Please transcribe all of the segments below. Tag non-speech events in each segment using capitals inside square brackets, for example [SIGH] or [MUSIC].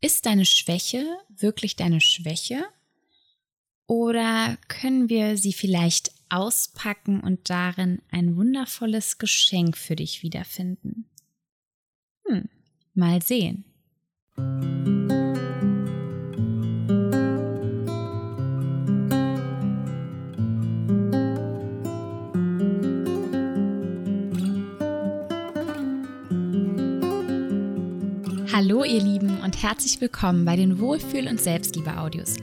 Ist deine Schwäche wirklich deine Schwäche? Oder können wir sie vielleicht auspacken und darin ein wundervolles Geschenk für dich wiederfinden? Hm, mal sehen. Hallo ihr Lieben herzlich willkommen bei den Wohlfühl- und Selbstliebe-Audios,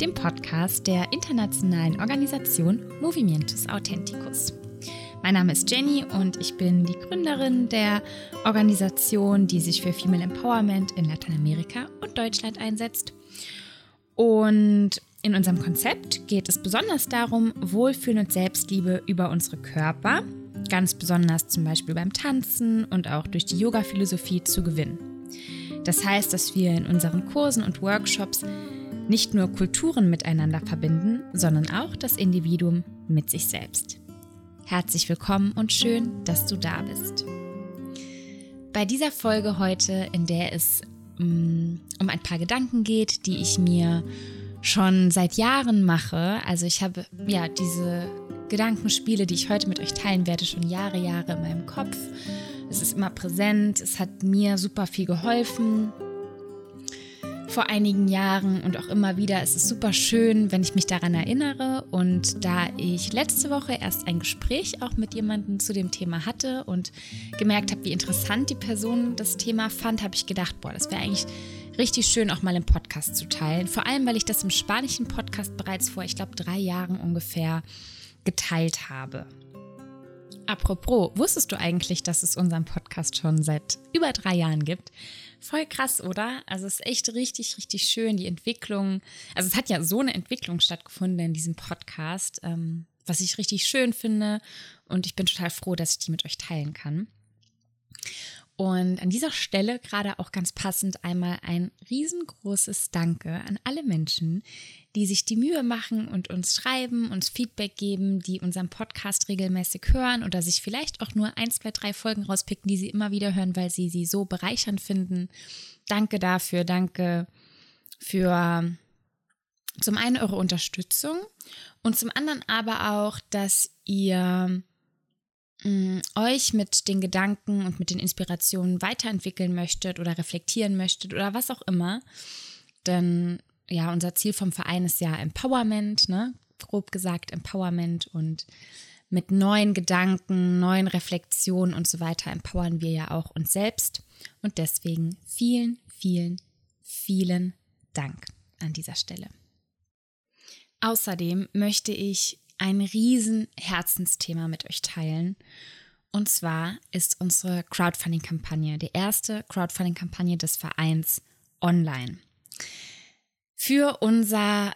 dem Podcast der internationalen Organisation Movimientus Authenticus. Mein Name ist Jenny und ich bin die Gründerin der Organisation, die sich für Female Empowerment in Lateinamerika und Deutschland einsetzt. Und in unserem Konzept geht es besonders darum, Wohlfühlen und Selbstliebe über unsere Körper, ganz besonders zum Beispiel beim Tanzen und auch durch die Yoga-Philosophie zu gewinnen. Das heißt, dass wir in unseren Kursen und Workshops nicht nur Kulturen miteinander verbinden, sondern auch das Individuum mit sich selbst. Herzlich willkommen und schön, dass du da bist. Bei dieser Folge heute, in der es mm, um ein paar Gedanken geht, die ich mir schon seit Jahren mache. Also ich habe ja diese Gedankenspiele, die ich heute mit euch teilen werde, schon Jahre, Jahre in meinem Kopf es ist immer präsent. Es hat mir super viel geholfen vor einigen Jahren und auch immer wieder. Es ist super schön, wenn ich mich daran erinnere. Und da ich letzte Woche erst ein Gespräch auch mit jemandem zu dem Thema hatte und gemerkt habe, wie interessant die Person das Thema fand, habe ich gedacht, boah, das wäre eigentlich richtig schön, auch mal im Podcast zu teilen. Vor allem, weil ich das im spanischen Podcast bereits vor, ich glaube, drei Jahren ungefähr geteilt habe. Apropos, wusstest du eigentlich, dass es unseren Podcast schon seit über drei Jahren gibt? Voll krass, oder? Also es ist echt richtig, richtig schön, die Entwicklung. Also es hat ja so eine Entwicklung stattgefunden in diesem Podcast, ähm, was ich richtig schön finde. Und ich bin total froh, dass ich die mit euch teilen kann. Und an dieser Stelle gerade auch ganz passend einmal ein riesengroßes Danke an alle Menschen, die sich die Mühe machen und uns schreiben, uns Feedback geben, die unseren Podcast regelmäßig hören oder sich vielleicht auch nur ein, zwei, drei Folgen rauspicken, die sie immer wieder hören, weil sie sie so bereichernd finden. Danke dafür, danke für zum einen eure Unterstützung und zum anderen aber auch, dass ihr Mm, euch mit den Gedanken und mit den Inspirationen weiterentwickeln möchtet oder reflektieren möchtet oder was auch immer. Denn ja, unser Ziel vom Verein ist ja Empowerment, ne? grob gesagt Empowerment und mit neuen Gedanken, neuen Reflexionen und so weiter empowern wir ja auch uns selbst. Und deswegen vielen, vielen, vielen Dank an dieser Stelle. Außerdem möchte ich ein riesen Herzensthema mit euch teilen. Und zwar ist unsere Crowdfunding-Kampagne, die erste Crowdfunding-Kampagne des Vereins online. Für unser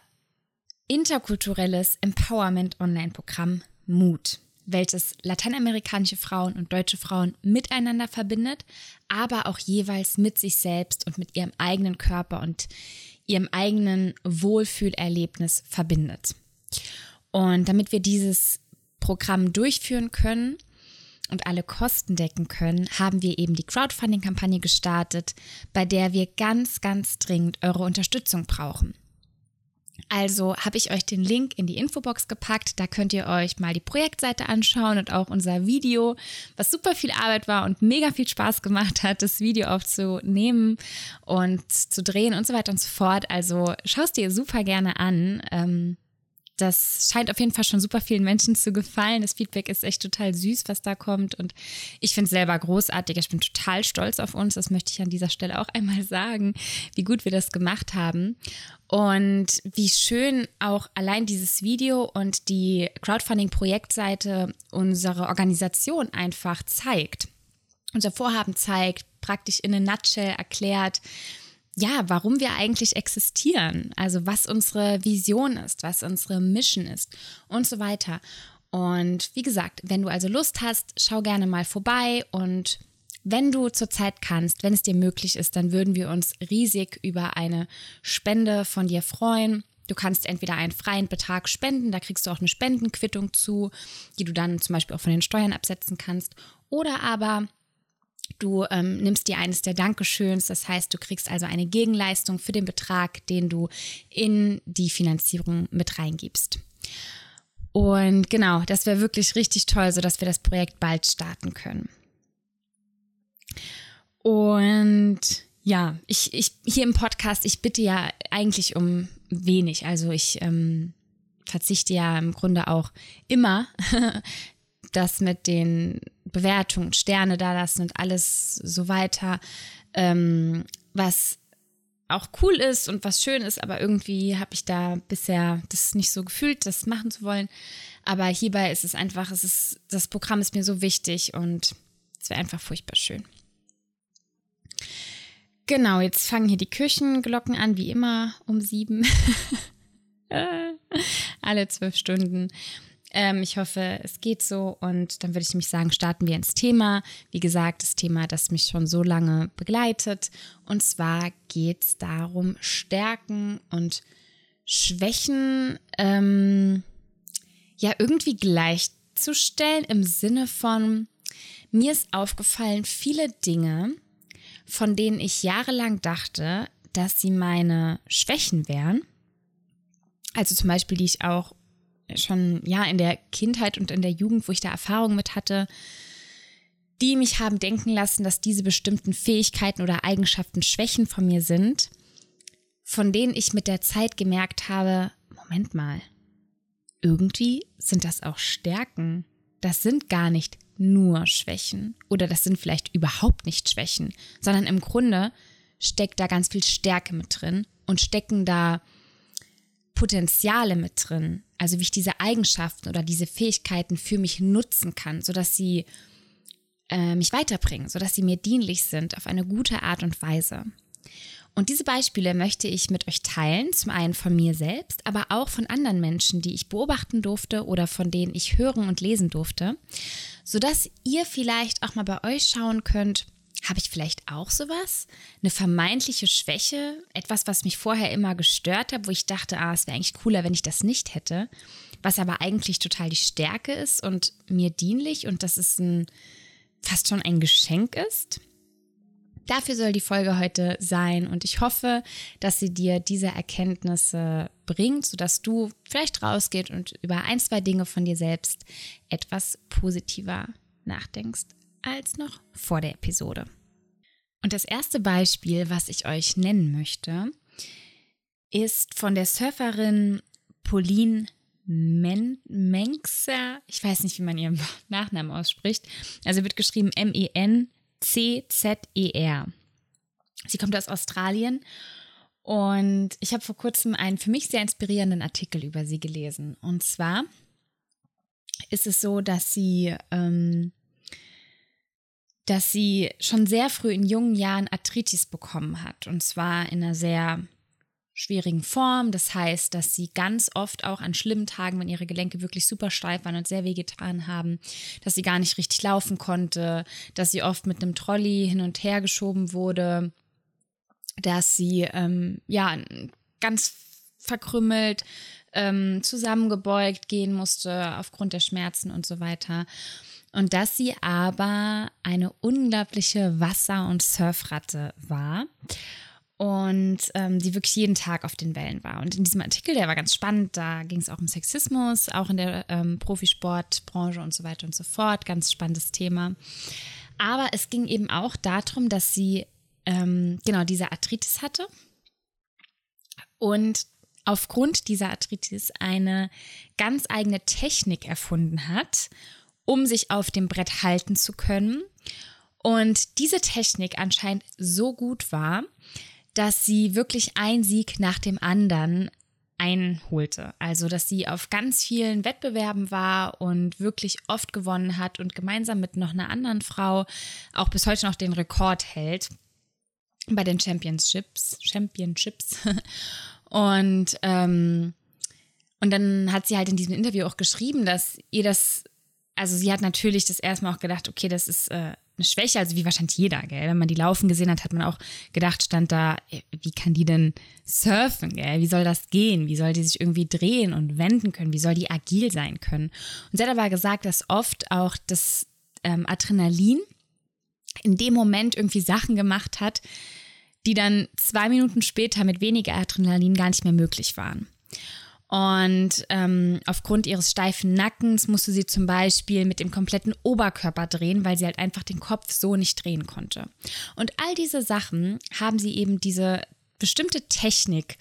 interkulturelles Empowerment-Online-Programm Mut, welches lateinamerikanische Frauen und deutsche Frauen miteinander verbindet, aber auch jeweils mit sich selbst und mit ihrem eigenen Körper und ihrem eigenen Wohlfühlerlebnis verbindet. Und damit wir dieses Programm durchführen können und alle Kosten decken können, haben wir eben die Crowdfunding-Kampagne gestartet, bei der wir ganz, ganz dringend eure Unterstützung brauchen. Also habe ich euch den Link in die Infobox gepackt. Da könnt ihr euch mal die Projektseite anschauen und auch unser Video, was super viel Arbeit war und mega viel Spaß gemacht hat, das Video aufzunehmen und zu drehen und so weiter und so fort. Also schaust dir super gerne an. Ähm, das scheint auf jeden Fall schon super vielen Menschen zu gefallen. Das Feedback ist echt total süß, was da kommt. Und ich finde es selber großartig. Ich bin total stolz auf uns. Das möchte ich an dieser Stelle auch einmal sagen, wie gut wir das gemacht haben. Und wie schön auch allein dieses Video und die Crowdfunding-Projektseite unsere Organisation einfach zeigt. Unser Vorhaben zeigt, praktisch in a nutshell erklärt, ja, warum wir eigentlich existieren, also was unsere Vision ist, was unsere Mission ist und so weiter. Und wie gesagt, wenn du also Lust hast, schau gerne mal vorbei und wenn du zurzeit kannst, wenn es dir möglich ist, dann würden wir uns riesig über eine Spende von dir freuen. Du kannst entweder einen freien Betrag spenden, da kriegst du auch eine Spendenquittung zu, die du dann zum Beispiel auch von den Steuern absetzen kannst. Oder aber Du ähm, nimmst dir eines der Dankeschöns, das heißt, du kriegst also eine Gegenleistung für den Betrag, den du in die Finanzierung mit reingibst. Und genau, das wäre wirklich richtig toll, sodass wir das Projekt bald starten können. Und ja, ich, ich hier im Podcast, ich bitte ja eigentlich um wenig. Also ich ähm, verzichte ja im Grunde auch immer das mit den Bewertungen, Sterne da lassen und alles so weiter, ähm, was auch cool ist und was schön ist, aber irgendwie habe ich da bisher das nicht so gefühlt, das machen zu wollen. Aber hierbei ist es einfach, es ist, das Programm ist mir so wichtig und es wäre einfach furchtbar schön. Genau, jetzt fangen hier die Küchenglocken an, wie immer um sieben. [LAUGHS] Alle zwölf Stunden. Ähm, ich hoffe, es geht so und dann würde ich mich sagen, starten wir ins Thema. Wie gesagt, das Thema, das mich schon so lange begleitet. Und zwar geht es darum, Stärken und Schwächen ähm, ja irgendwie gleichzustellen im Sinne von, mir ist aufgefallen, viele Dinge, von denen ich jahrelang dachte, dass sie meine Schwächen wären, also zum Beispiel, die ich auch schon ja in der Kindheit und in der Jugend, wo ich da Erfahrung mit hatte, die mich haben denken lassen, dass diese bestimmten Fähigkeiten oder Eigenschaften Schwächen von mir sind, von denen ich mit der Zeit gemerkt habe, Moment mal, irgendwie sind das auch Stärken. Das sind gar nicht nur Schwächen oder das sind vielleicht überhaupt nicht Schwächen, sondern im Grunde steckt da ganz viel Stärke mit drin und stecken da Potenziale mit drin, also wie ich diese Eigenschaften oder diese Fähigkeiten für mich nutzen kann, sodass sie äh, mich weiterbringen, sodass sie mir dienlich sind auf eine gute Art und Weise. Und diese Beispiele möchte ich mit euch teilen, zum einen von mir selbst, aber auch von anderen Menschen, die ich beobachten durfte oder von denen ich hören und lesen durfte, sodass ihr vielleicht auch mal bei euch schauen könnt, habe ich vielleicht auch sowas? Eine vermeintliche Schwäche? Etwas, was mich vorher immer gestört hat, wo ich dachte, ah, es wäre eigentlich cooler, wenn ich das nicht hätte. Was aber eigentlich total die Stärke ist und mir dienlich und dass es ein, fast schon ein Geschenk ist. Dafür soll die Folge heute sein und ich hoffe, dass sie dir diese Erkenntnisse bringt, sodass du vielleicht rausgehst und über ein, zwei Dinge von dir selbst etwas positiver nachdenkst als noch vor der Episode. Und das erste Beispiel, was ich euch nennen möchte, ist von der Surferin Pauline Men Menkser. Ich weiß nicht, wie man ihren [LAUGHS] Nachnamen ausspricht. Also wird geschrieben M-E-N-C-Z-E-R. Sie kommt aus Australien und ich habe vor kurzem einen für mich sehr inspirierenden Artikel über sie gelesen. Und zwar ist es so, dass sie ähm, dass sie schon sehr früh in jungen Jahren Arthritis bekommen hat. Und zwar in einer sehr schwierigen Form. Das heißt, dass sie ganz oft auch an schlimmen Tagen, wenn ihre Gelenke wirklich super steif waren und sehr wehgetan haben, dass sie gar nicht richtig laufen konnte, dass sie oft mit einem Trolley hin und her geschoben wurde, dass sie ähm, ja ganz verkrümmelt, ähm, zusammengebeugt gehen musste aufgrund der Schmerzen und so weiter und dass sie aber eine unglaubliche Wasser- und Surfratte war und ähm, die wirklich jeden Tag auf den Wellen war. Und in diesem Artikel, der war ganz spannend, da ging es auch um Sexismus, auch in der ähm, Profisportbranche und so weiter und so fort. Ganz spannendes Thema. Aber es ging eben auch darum, dass sie ähm, genau diese Arthritis hatte und aufgrund dieser Arthritis eine ganz eigene Technik erfunden hat, um sich auf dem Brett halten zu können. Und diese Technik anscheinend so gut war, dass sie wirklich ein Sieg nach dem anderen einholte. Also, dass sie auf ganz vielen Wettbewerben war und wirklich oft gewonnen hat und gemeinsam mit noch einer anderen Frau auch bis heute noch den Rekord hält bei den Championships. Championships. [LAUGHS] und, ähm, und dann hat sie halt in diesem Interview auch geschrieben, dass ihr das also sie hat natürlich das erstmal auch gedacht, okay, das ist äh, eine Schwäche, also wie wahrscheinlich jeder, gell? Wenn man die laufen gesehen hat, hat man auch gedacht, stand da, äh, wie kann die denn surfen, gell? Wie soll das gehen? Wie soll die sich irgendwie drehen und wenden können? Wie soll die agil sein können? Und sie hat aber gesagt, dass oft auch das ähm, Adrenalin in dem Moment irgendwie Sachen gemacht hat, die dann zwei Minuten später mit weniger Adrenalin gar nicht mehr möglich waren. Und ähm, aufgrund ihres steifen Nackens musste sie zum Beispiel mit dem kompletten Oberkörper drehen, weil sie halt einfach den Kopf so nicht drehen konnte. Und all diese Sachen haben sie eben diese bestimmte Technik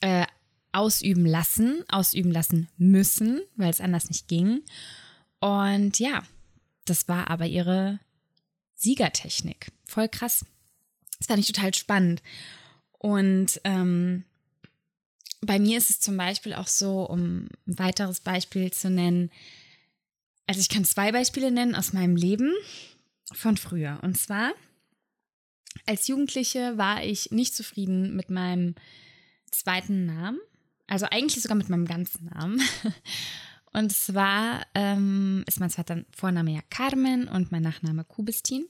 äh, ausüben lassen, ausüben lassen müssen, weil es anders nicht ging. Und ja, das war aber ihre Siegertechnik. Voll krass. Das fand ich total spannend. Und ähm, bei mir ist es zum Beispiel auch so, um ein weiteres Beispiel zu nennen, also ich kann zwei Beispiele nennen aus meinem Leben von früher. Und zwar, als Jugendliche war ich nicht zufrieden mit meinem zweiten Namen, also eigentlich sogar mit meinem ganzen Namen. [LAUGHS] Und zwar ähm, ist mein zweiter Vorname ja Carmen und mein Nachname Kubistin.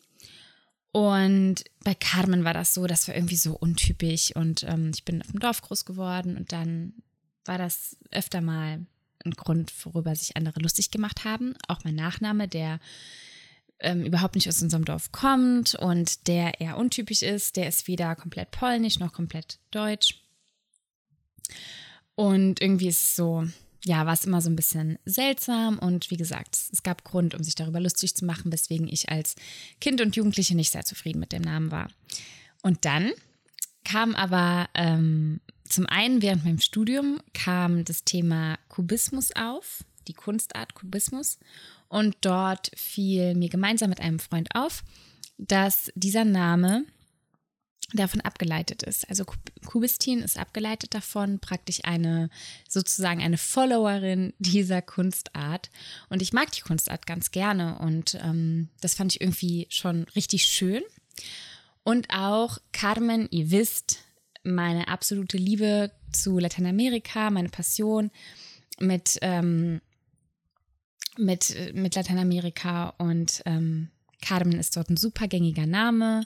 Und bei Carmen war das so, das war irgendwie so untypisch. Und ähm, ich bin auf dem Dorf groß geworden und dann war das öfter mal ein Grund, worüber sich andere lustig gemacht haben. Auch mein Nachname, der ähm, überhaupt nicht aus unserem Dorf kommt und der eher untypisch ist, der ist weder komplett polnisch noch komplett deutsch. Und irgendwie ist es so, ja, war es immer so ein bisschen seltsam und wie gesagt, es gab Grund, um sich darüber lustig zu machen, weswegen ich als Kind und Jugendliche nicht sehr zufrieden mit dem Namen war. Und dann kam aber ähm, zum einen während meinem Studium kam das Thema Kubismus auf, die Kunstart Kubismus. Und dort fiel mir gemeinsam mit einem Freund auf, dass dieser Name davon abgeleitet ist. Also Kubistin ist abgeleitet davon, praktisch eine sozusagen eine Followerin dieser Kunstart. Und ich mag die Kunstart ganz gerne und ähm, das fand ich irgendwie schon richtig schön. Und auch Carmen, ihr wisst, meine absolute Liebe zu Lateinamerika, meine Passion mit, ähm, mit, mit Lateinamerika und ähm, Carmen ist dort ein super gängiger Name.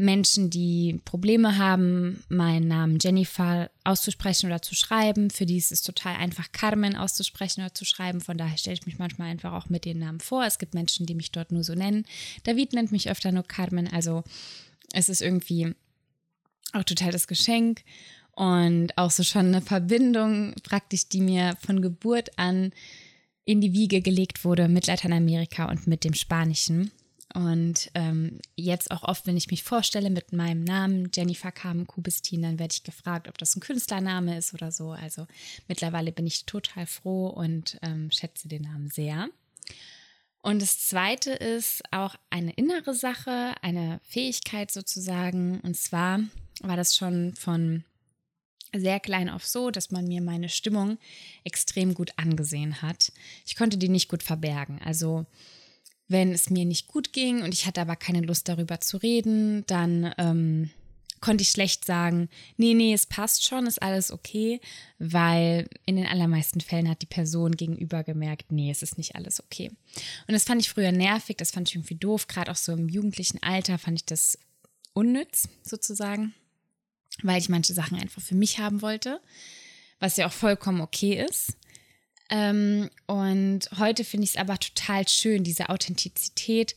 Menschen, die Probleme haben, meinen Namen Jennifer auszusprechen oder zu schreiben. Für die ist es total einfach, Carmen auszusprechen oder zu schreiben. Von daher stelle ich mich manchmal einfach auch mit den Namen vor. Es gibt Menschen, die mich dort nur so nennen. David nennt mich öfter nur Carmen. Also es ist irgendwie auch total das Geschenk und auch so schon eine Verbindung praktisch, die mir von Geburt an in die Wiege gelegt wurde mit Lateinamerika und mit dem Spanischen. Und ähm, jetzt auch oft, wenn ich mich vorstelle mit meinem Namen Jennifer Carmen Kubistin, dann werde ich gefragt, ob das ein Künstlername ist oder so. Also mittlerweile bin ich total froh und ähm, schätze den Namen sehr. Und das Zweite ist auch eine innere Sache, eine Fähigkeit sozusagen. Und zwar war das schon von sehr klein auf so, dass man mir meine Stimmung extrem gut angesehen hat. Ich konnte die nicht gut verbergen. Also wenn es mir nicht gut ging und ich hatte aber keine Lust darüber zu reden, dann ähm, konnte ich schlecht sagen, nee, nee, es passt schon, ist alles okay, weil in den allermeisten Fällen hat die Person gegenüber gemerkt, nee, es ist nicht alles okay. Und das fand ich früher nervig, das fand ich irgendwie doof, gerade auch so im jugendlichen Alter fand ich das unnütz sozusagen, weil ich manche Sachen einfach für mich haben wollte, was ja auch vollkommen okay ist. Ähm, und heute finde ich es aber total schön, diese Authentizität,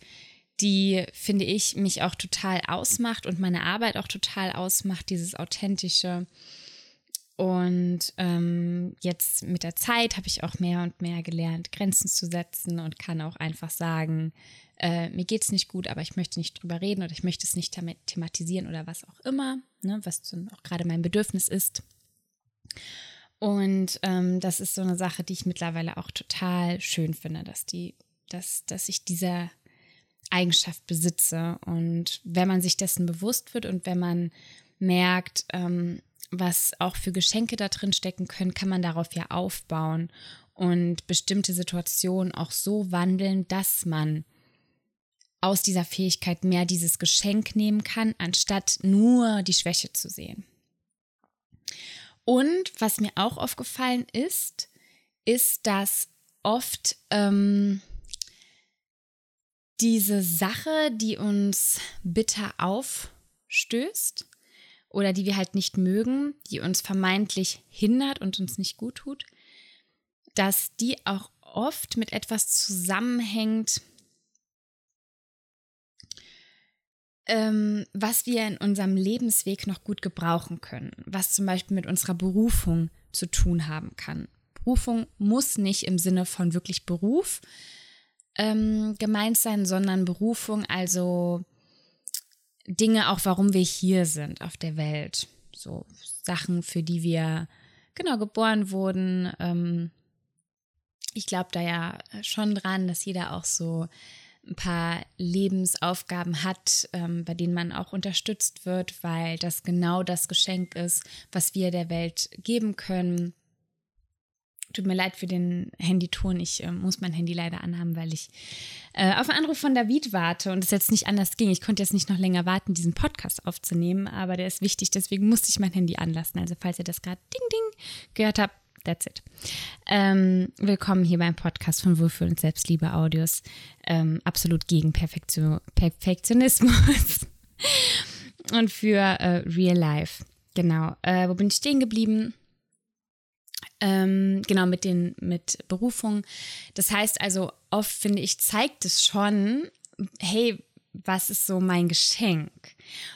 die, finde ich, mich auch total ausmacht und meine Arbeit auch total ausmacht, dieses authentische. Und ähm, jetzt mit der Zeit habe ich auch mehr und mehr gelernt, Grenzen zu setzen und kann auch einfach sagen, äh, mir geht es nicht gut, aber ich möchte nicht drüber reden oder ich möchte es nicht damit thematisieren oder was auch immer, ne, was dann auch gerade mein Bedürfnis ist. Und ähm, das ist so eine Sache, die ich mittlerweile auch total schön finde, dass die, dass, dass ich diese Eigenschaft besitze. Und wenn man sich dessen bewusst wird und wenn man merkt, ähm, was auch für Geschenke da drin stecken können, kann man darauf ja aufbauen und bestimmte Situationen auch so wandeln, dass man aus dieser Fähigkeit mehr dieses Geschenk nehmen kann, anstatt nur die Schwäche zu sehen. Und was mir auch aufgefallen ist, ist, dass oft ähm, diese Sache, die uns bitter aufstößt oder die wir halt nicht mögen, die uns vermeintlich hindert und uns nicht gut tut, dass die auch oft mit etwas zusammenhängt, ähm, was wir in unserem Lebensweg noch gut gebrauchen können, was zum Beispiel mit unserer Berufung zu tun haben kann. Berufung muss nicht im Sinne von wirklich Beruf ähm, gemeint sein, sondern Berufung, also Dinge auch, warum wir hier sind auf der Welt. So Sachen, für die wir genau geboren wurden. Ähm, ich glaube da ja schon dran, dass jeder auch so ein paar Lebensaufgaben hat, ähm, bei denen man auch unterstützt wird, weil das genau das Geschenk ist, was wir der Welt geben können. Tut mir leid für den Handyton. Ich äh, muss mein Handy leider anhaben, weil ich äh, auf einen Anruf von David warte und es jetzt nicht anders ging. Ich konnte jetzt nicht noch länger warten, diesen Podcast aufzunehmen, aber der ist wichtig, deswegen musste ich mein Handy anlassen. Also falls ihr das gerade Ding Ding gehört habt, That's it. Ähm, willkommen hier beim Podcast von Wohlfühl und Selbstliebe Audios. Ähm, absolut gegen Perfektion, Perfektionismus [LAUGHS] und für äh, Real Life. Genau. Äh, wo bin ich stehen geblieben? Ähm, genau, mit den, mit Berufung. Das heißt also, oft finde ich, zeigt es schon, hey, was ist so mein Geschenk?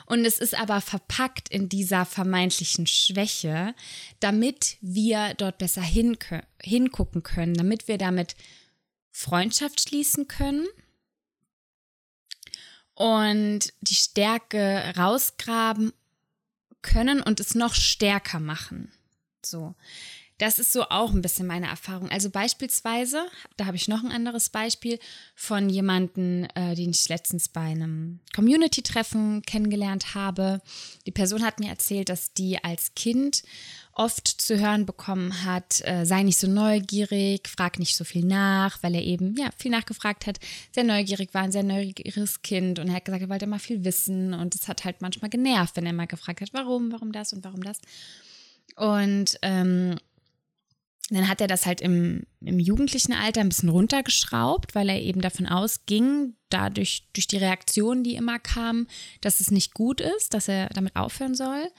Und es ist aber verpackt in dieser vermeintlichen Schwäche, damit wir dort besser hingucken können, damit wir damit Freundschaft schließen können und die Stärke rausgraben können und es noch stärker machen. So. Das ist so auch ein bisschen meine Erfahrung. Also beispielsweise, da habe ich noch ein anderes Beispiel von jemandem, äh, den ich letztens bei einem Community-Treffen kennengelernt habe. Die Person hat mir erzählt, dass die als Kind oft zu hören bekommen hat, äh, sei nicht so neugierig, frag nicht so viel nach, weil er eben ja viel nachgefragt hat, sehr neugierig war, ein sehr neugieriges Kind und er hat gesagt, er wollte immer viel wissen und es hat halt manchmal genervt, wenn er mal gefragt hat, warum, warum das und warum das. Und ähm, dann hat er das halt im, im jugendlichen Alter ein bisschen runtergeschraubt, weil er eben davon ausging, dadurch durch die Reaktionen, die immer kamen, dass es nicht gut ist, dass er damit aufhören soll.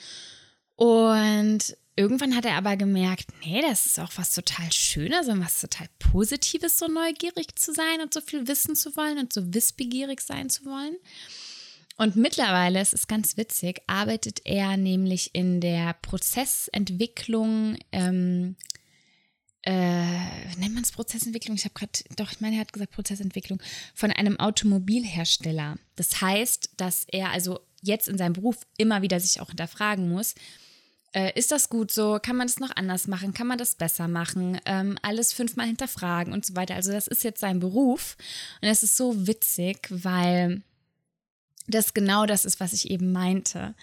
Und irgendwann hat er aber gemerkt, nee, das ist auch was total Schönes und was total Positives, so neugierig zu sein und so viel wissen zu wollen und so wissbegierig sein zu wollen. Und mittlerweile, es ist ganz witzig, arbeitet er nämlich in der Prozessentwicklung ähm, äh, nennt man es Prozessentwicklung? Ich habe gerade, doch, ich meine, er hat gesagt Prozessentwicklung von einem Automobilhersteller. Das heißt, dass er also jetzt in seinem Beruf immer wieder sich auch hinterfragen muss, äh, ist das gut so? Kann man das noch anders machen? Kann man das besser machen? Ähm, alles fünfmal hinterfragen und so weiter. Also das ist jetzt sein Beruf und es ist so witzig, weil das genau das ist, was ich eben meinte.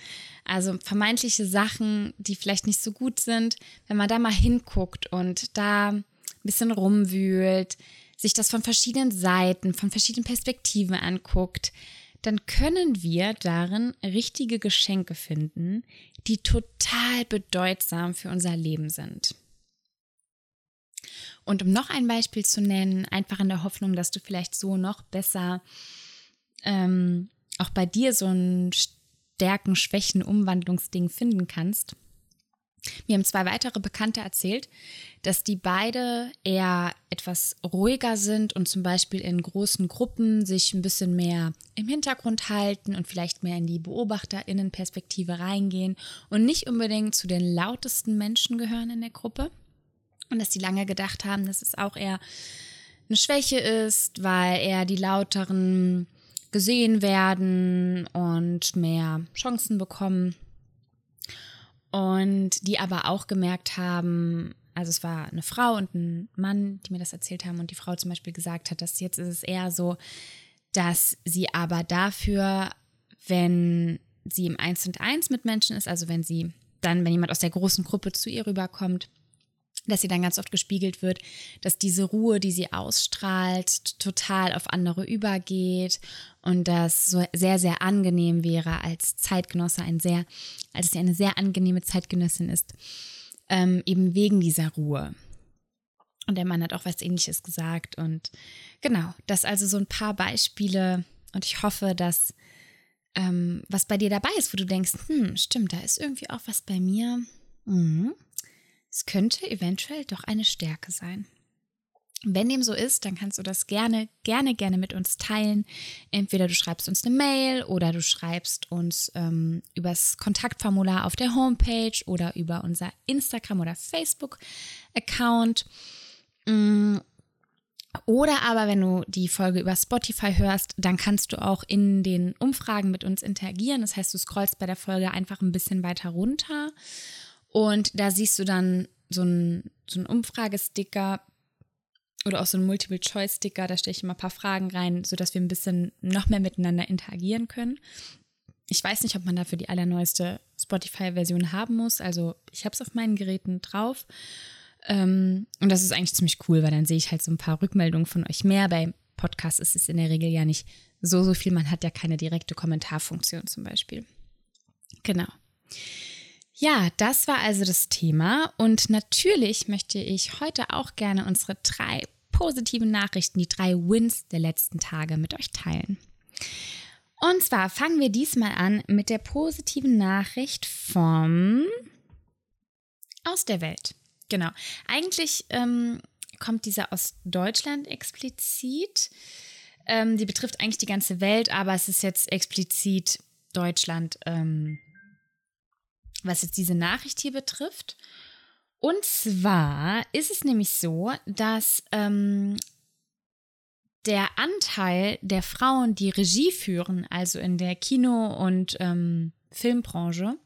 Also vermeintliche Sachen, die vielleicht nicht so gut sind, wenn man da mal hinguckt und da ein bisschen rumwühlt, sich das von verschiedenen Seiten, von verschiedenen Perspektiven anguckt, dann können wir darin richtige Geschenke finden, die total bedeutsam für unser Leben sind. Und um noch ein Beispiel zu nennen, einfach in der Hoffnung, dass du vielleicht so noch besser ähm, auch bei dir so ein Stärken, Schwächen, Umwandlungsding finden kannst. Mir haben zwei weitere Bekannte erzählt, dass die beide eher etwas ruhiger sind und zum Beispiel in großen Gruppen sich ein bisschen mehr im Hintergrund halten und vielleicht mehr in die Beobachterinnenperspektive reingehen und nicht unbedingt zu den lautesten Menschen gehören in der Gruppe. Und dass die lange gedacht haben, dass es auch eher eine Schwäche ist, weil eher die lauteren gesehen werden und mehr Chancen bekommen. Und die aber auch gemerkt haben, also es war eine Frau und ein Mann, die mir das erzählt haben und die Frau zum Beispiel gesagt hat, dass jetzt ist es eher so, dass sie aber dafür, wenn sie im Eins und Eins mit Menschen ist, also wenn sie dann, wenn jemand aus der großen Gruppe zu ihr rüberkommt, dass sie dann ganz oft gespiegelt wird, dass diese Ruhe, die sie ausstrahlt, total auf andere übergeht und das so sehr, sehr angenehm wäre als Zeitgenosse, ein sehr, als sie eine sehr angenehme Zeitgenössin ist, ähm, eben wegen dieser Ruhe. Und der Mann hat auch was ähnliches gesagt. Und genau, das also so ein paar Beispiele. Und ich hoffe, dass ähm, was bei dir dabei ist, wo du denkst, hm, stimmt, da ist irgendwie auch was bei mir. Mhm. Es könnte eventuell doch eine Stärke sein. Wenn dem so ist, dann kannst du das gerne, gerne, gerne mit uns teilen. Entweder du schreibst uns eine Mail oder du schreibst uns ähm, übers Kontaktformular auf der Homepage oder über unser Instagram- oder Facebook-Account. Mm. Oder aber, wenn du die Folge über Spotify hörst, dann kannst du auch in den Umfragen mit uns interagieren. Das heißt, du scrollst bei der Folge einfach ein bisschen weiter runter und da siehst du dann so einen so Umfragesticker oder auch so ein Multiple-Choice-Sticker, da stelle ich immer ein paar Fragen rein, sodass wir ein bisschen noch mehr miteinander interagieren können. Ich weiß nicht, ob man dafür die allerneueste Spotify-Version haben muss. Also ich habe es auf meinen Geräten drauf. Ähm, und das ist eigentlich ziemlich cool, weil dann sehe ich halt so ein paar Rückmeldungen von euch mehr. Bei Podcasts ist es in der Regel ja nicht so, so viel. Man hat ja keine direkte Kommentarfunktion zum Beispiel. Genau. Ja, das war also das Thema. Und natürlich möchte ich heute auch gerne unsere drei positiven Nachrichten, die drei Wins der letzten Tage mit euch teilen. Und zwar fangen wir diesmal an mit der positiven Nachricht vom aus der Welt. Genau. Eigentlich ähm, kommt dieser aus Deutschland explizit. Ähm, die betrifft eigentlich die ganze Welt, aber es ist jetzt explizit Deutschland, ähm, was jetzt diese Nachricht hier betrifft. Und zwar ist es nämlich so, dass ähm, der Anteil der Frauen, die Regie führen, also in der Kino- und ähm, Filmbranche,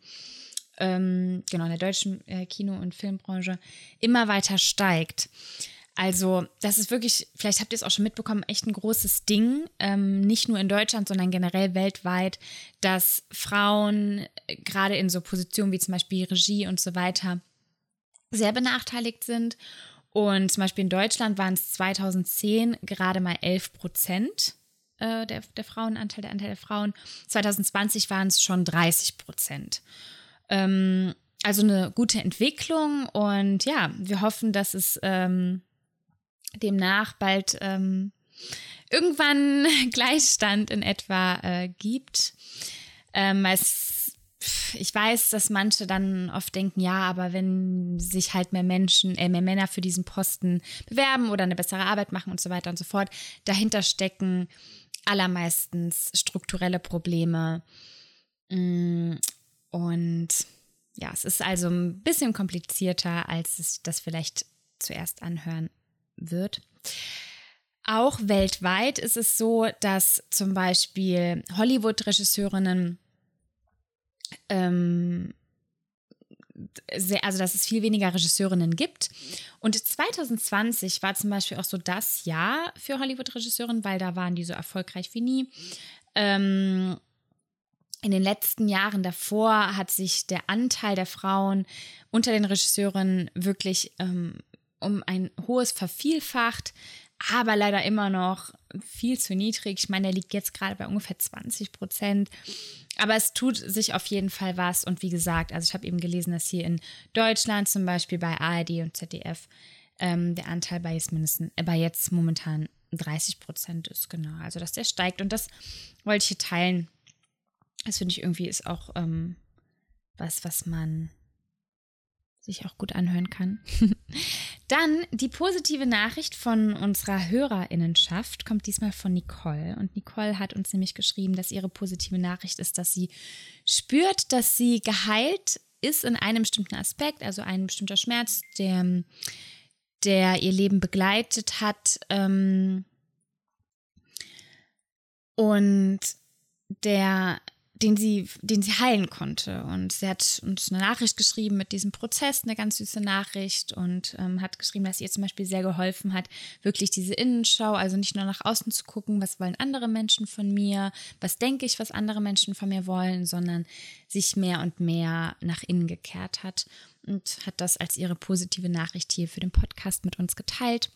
ähm, genau in der deutschen äh, Kino- und Filmbranche, immer weiter steigt. Also, das ist wirklich, vielleicht habt ihr es auch schon mitbekommen, echt ein großes Ding, ähm, nicht nur in Deutschland, sondern generell weltweit, dass Frauen äh, gerade in so Positionen wie zum Beispiel Regie und so weiter sehr benachteiligt sind. Und zum Beispiel in Deutschland waren es 2010 gerade mal 11 Prozent äh, der, der Frauenanteil, der Anteil der Frauen. 2020 waren es schon 30 Prozent. Ähm, also eine gute Entwicklung und ja, wir hoffen, dass es ähm, demnach bald ähm, irgendwann [LAUGHS] Gleichstand in etwa äh, gibt. Ähm, es ich weiß, dass manche dann oft denken, ja, aber wenn sich halt mehr Menschen, äh, mehr Männer für diesen Posten bewerben oder eine bessere Arbeit machen und so weiter und so fort, dahinter stecken allermeistens strukturelle Probleme. Mm, und ja, es ist also ein bisschen komplizierter, als es das vielleicht zuerst anhören wird. Auch weltweit ist es so, dass zum Beispiel Hollywood-Regisseurinnen ähm, sehr, also dass es viel weniger Regisseurinnen gibt. Und 2020 war zum Beispiel auch so das Jahr für Hollywood-Regisseurinnen, weil da waren die so erfolgreich wie nie. Ähm, in den letzten Jahren davor hat sich der Anteil der Frauen unter den Regisseuren wirklich ähm, um ein hohes vervielfacht, aber leider immer noch viel zu niedrig. Ich meine, der liegt jetzt gerade bei ungefähr 20 Prozent. Aber es tut sich auf jeden Fall was. Und wie gesagt, also ich habe eben gelesen, dass hier in Deutschland zum Beispiel bei ARD und ZDF ähm, der Anteil bei jetzt mindestens, äh, bei jetzt momentan 30 Prozent ist, genau. Also dass der steigt. Und das wollte ich hier teilen. Das finde ich irgendwie ist auch ähm, was, was man sich auch gut anhören kann. [LAUGHS] Dann die positive Nachricht von unserer Hörerinnenschaft kommt diesmal von Nicole. Und Nicole hat uns nämlich geschrieben, dass ihre positive Nachricht ist, dass sie spürt, dass sie geheilt ist in einem bestimmten Aspekt, also ein bestimmter Schmerz, der, der ihr Leben begleitet hat. Ähm, und der den sie, den sie heilen konnte. Und sie hat uns eine Nachricht geschrieben mit diesem Prozess, eine ganz süße Nachricht und ähm, hat geschrieben, dass ihr zum Beispiel sehr geholfen hat, wirklich diese Innenschau, also nicht nur nach außen zu gucken, was wollen andere Menschen von mir, was denke ich, was andere Menschen von mir wollen, sondern sich mehr und mehr nach innen gekehrt hat und hat das als ihre positive Nachricht hier für den Podcast mit uns geteilt.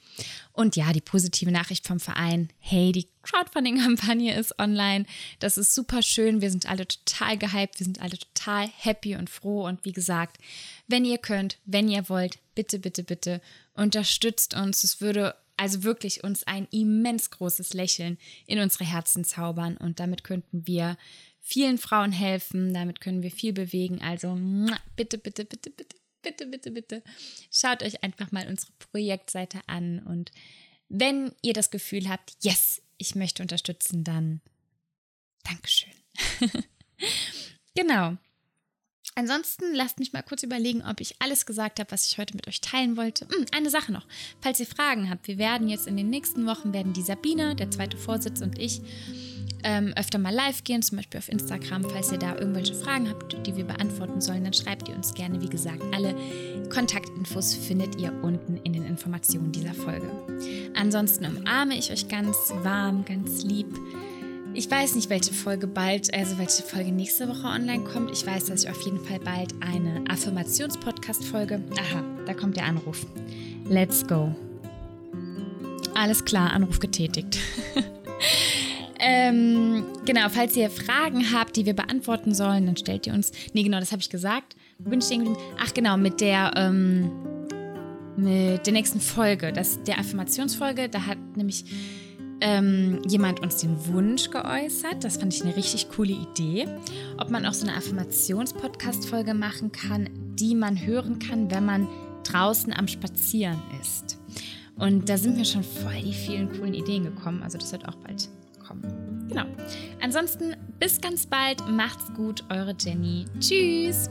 Und ja, die positive Nachricht vom Verein, hey, die Crowdfunding-Kampagne ist online. Das ist super schön. Wir sind alle total gehypt, wir sind alle total happy und froh. Und wie gesagt, wenn ihr könnt, wenn ihr wollt, bitte, bitte, bitte unterstützt uns. Es würde also wirklich uns ein immens großes Lächeln in unsere Herzen zaubern. Und damit könnten wir vielen Frauen helfen. Damit können wir viel bewegen. Also bitte, bitte, bitte, bitte, bitte, bitte, bitte. Schaut euch einfach mal unsere Projektseite an und Wenn ihr das Gefühl habt, yes, ich möchte unterstützen, dann Dankeschön. [LAUGHS] genau. Ansonsten lasst mich mal kurz überlegen, ob ich alles gesagt habe, was ich heute mit euch teilen wollte. Hm, eine Sache noch. Falls ihr Fragen habt, wir werden jetzt in den nächsten Wochen, werden die Sabine, der zweite Vorsitz und ich ähm, öfter mal live gehen, zum Beispiel auf Instagram. Falls ihr da irgendwelche Fragen habt, die wir beantworten sollen, dann schreibt ihr uns gerne. Wie gesagt, alle Kontaktinfos findet ihr unten in den Informationen dieser Folge. Ansonsten umarme ich euch ganz warm, ganz lieb. Ich weiß nicht, welche Folge bald, also welche Folge nächste Woche online kommt. Ich weiß, dass ich auf jeden Fall bald eine Affirmations-Podcast-Folge. Aha, da kommt der Anruf. Let's go. Alles klar, Anruf getätigt. [LAUGHS] ähm, genau, falls ihr Fragen habt, die wir beantworten sollen, dann stellt ihr uns. Nee, genau, das habe ich gesagt. Bin ich denn Ach, genau, mit der. Ähm, mit der nächsten Folge, das, der Affirmationsfolge, da hat nämlich ähm, jemand uns den Wunsch geäußert. Das fand ich eine richtig coole Idee. Ob man auch so eine Affirmations-Podcast-Folge machen kann, die man hören kann, wenn man draußen am Spazieren ist. Und da sind mir schon voll die vielen coolen Ideen gekommen. Also das wird auch bald kommen. Genau. Ansonsten bis ganz bald. Macht's gut, eure Jenny. Tschüss.